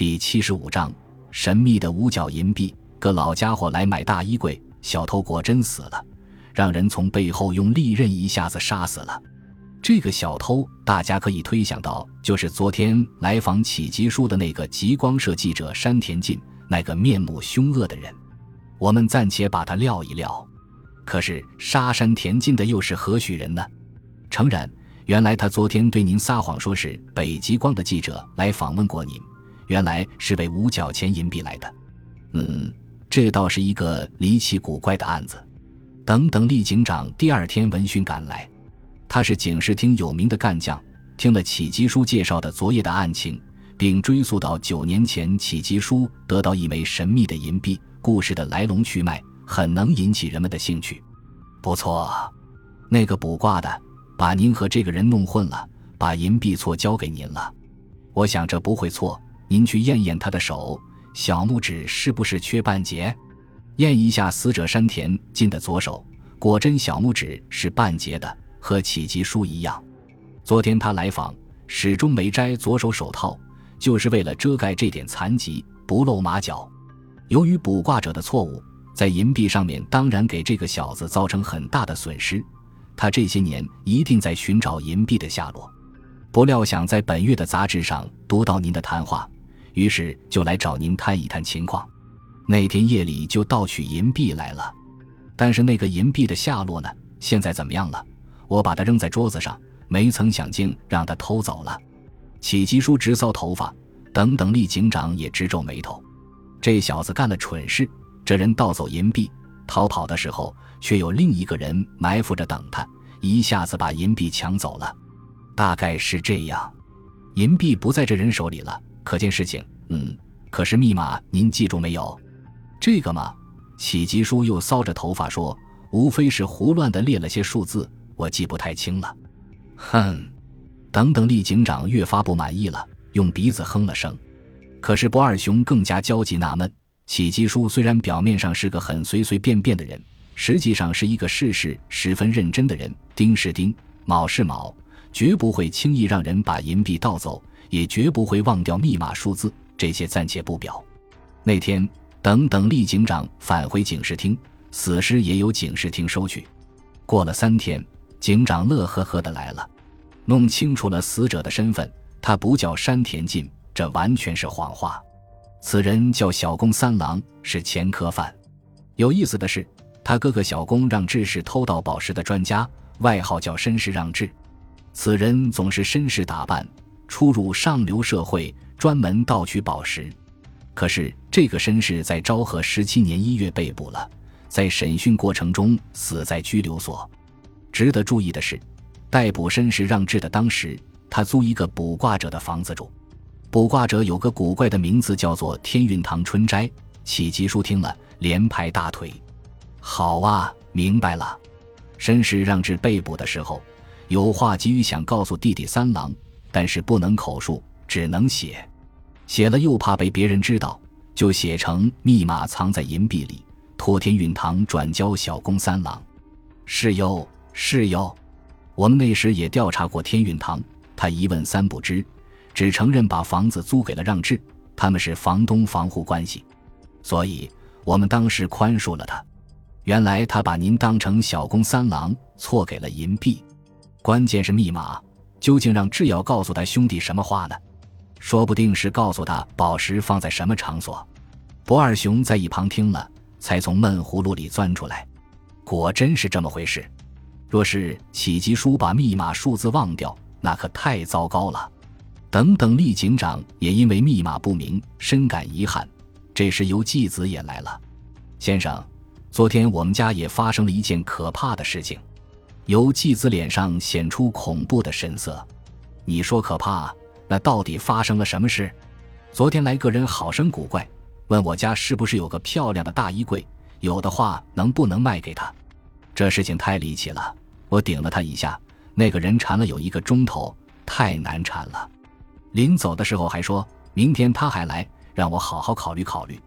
第七十五章神秘的五角银币。个老家伙来买大衣柜，小偷果真死了，让人从背后用利刃一下子杀死了。这个小偷，大家可以推想到，就是昨天来访启吉书的那个极光社记者山田进，那个面目凶恶的人。我们暂且把他撂一撂。可是杀山田进的又是何许人呢？诚然，原来他昨天对您撒谎，说是北极光的记者来访问过您，原来是为五角钱银币来的。嗯。这倒是一个离奇古怪的案子。等等，厉警长第二天闻讯赶来，他是警视厅有名的干将，听了启吉叔介绍的昨夜的案情，并追溯到九年前启吉叔得到一枚神秘的银币，故事的来龙去脉很能引起人们的兴趣。不错，那个卜卦的把您和这个人弄混了，把银币错交给您了。我想这不会错，您去验验他的手。小拇指是不是缺半截？验一下死者山田进的左手，果真小拇指是半截的，和启吉书一样。昨天他来访，始终没摘左手手套，就是为了遮盖这点残疾，不露马脚。由于卜卦者的错误，在银币上面当然给这个小子造成很大的损失。他这些年一定在寻找银币的下落，不料想在本月的杂志上读到您的谈话。于是就来找您探一探情况，那天夜里就盗取银币来了，但是那个银币的下落呢？现在怎么样了？我把它扔在桌子上，没曾想竟让他偷走了。启吉叔直搔头发，等等，厉警长也直皱眉头。这小子干了蠢事，这人盗走银币，逃跑的时候却有另一个人埋伏着等他，一下子把银币抢走了。大概是这样，银币不在这人手里了。可见事情，嗯，可是密码您记住没有？这个嘛，启吉叔又搔着头发说：“无非是胡乱的列了些数字，我记不太清了。”哼，等等，厉警长越发不满意了，用鼻子哼了声。可是不二雄更加焦急纳闷：启吉叔虽然表面上是个很随随便便的人，实际上是一个事事十分认真的人，丁是丁，卯是卯，绝不会轻易让人把银币盗走。也绝不会忘掉密码数字，这些暂且不表。那天，等等，厉警长返回警视厅，死尸也由警视厅收取。过了三天，警长乐呵呵的来了，弄清楚了死者的身份。他不叫山田进，这完全是谎话。此人叫小宫三郎，是前科犯。有意思的是，他哥哥小宫让治是偷盗宝石的专家，外号叫绅士让治。此人总是绅士打扮。出入上流社会，专门盗取宝石。可是这个绅士在昭和十七年一月被捕了，在审讯过程中死在拘留所。值得注意的是，逮捕绅士让治的当时，他租一个卜卦者的房子住。卜卦者有个古怪的名字，叫做天运堂春斋。启吉叔听了，连拍大腿：“好啊，明白了。”绅士让治被捕的时候，有话急于想告诉弟弟三郎。但是不能口述，只能写，写了又怕被别人知道，就写成密码藏在银币里，托天运堂转交小宫三郎。是哟，是哟，我们那时也调查过天运堂，他一问三不知，只承认把房子租给了让治，他们是房东房户关系，所以我们当时宽恕了他。原来他把您当成小宫三郎，错给了银币，关键是密码。究竟让智耀告诉他兄弟什么话呢？说不定是告诉他宝石放在什么场所。不二雄在一旁听了，才从闷葫芦里钻出来。果真是这么回事。若是启吉叔把密码数字忘掉，那可太糟糕了。等等，厉警长也因为密码不明，深感遗憾。这时，由继子也来了。先生，昨天我们家也发生了一件可怕的事情。由继子脸上显出恐怖的神色，你说可怕？那到底发生了什么事？昨天来个人好生古怪，问我家是不是有个漂亮的大衣柜，有的话能不能卖给他？这事情太离奇了，我顶了他一下，那个人缠了有一个钟头，太难缠了。临走的时候还说明天他还来，让我好好考虑考虑。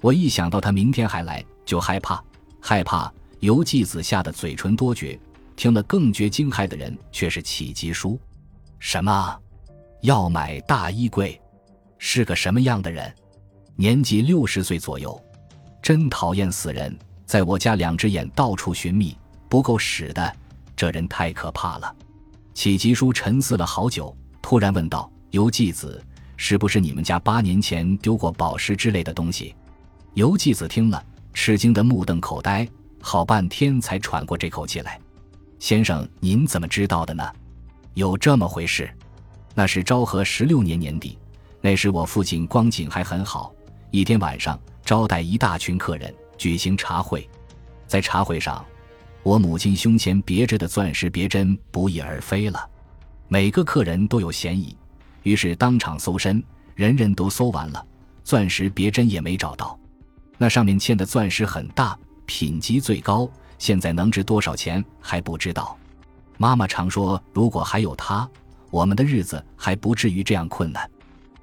我一想到他明天还来，就害怕，害怕。由继子吓得嘴唇多绝。听了更觉惊骇的人却是启吉叔，什么？要买大衣柜？是个什么样的人？年纪六十岁左右，真讨厌死人，在我家两只眼到处寻觅，不够使的。这人太可怕了。启吉叔沉思了好久，突然问道：“游继子，是不是你们家八年前丢过宝石之类的东西？”游继子听了，吃惊的目瞪口呆，好半天才喘过这口气来。先生，您怎么知道的呢？有这么回事？那是昭和十六年年底，那时我父亲光景还很好。一天晚上，招待一大群客人，举行茶会。在茶会上，我母亲胸前别着的钻石别针不翼而飞了。每个客人都有嫌疑，于是当场搜身，人人都搜完了，钻石别针也没找到。那上面嵌的钻石很大，品级最高，现在能值多少钱还不知道。妈妈常说，如果还有他，我们的日子还不至于这样困难。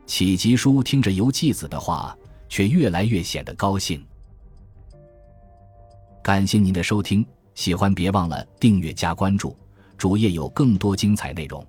启吉叔听着游纪子的话，却越来越显得高兴。感谢您的收听，喜欢别忘了订阅加关注，主页有更多精彩内容。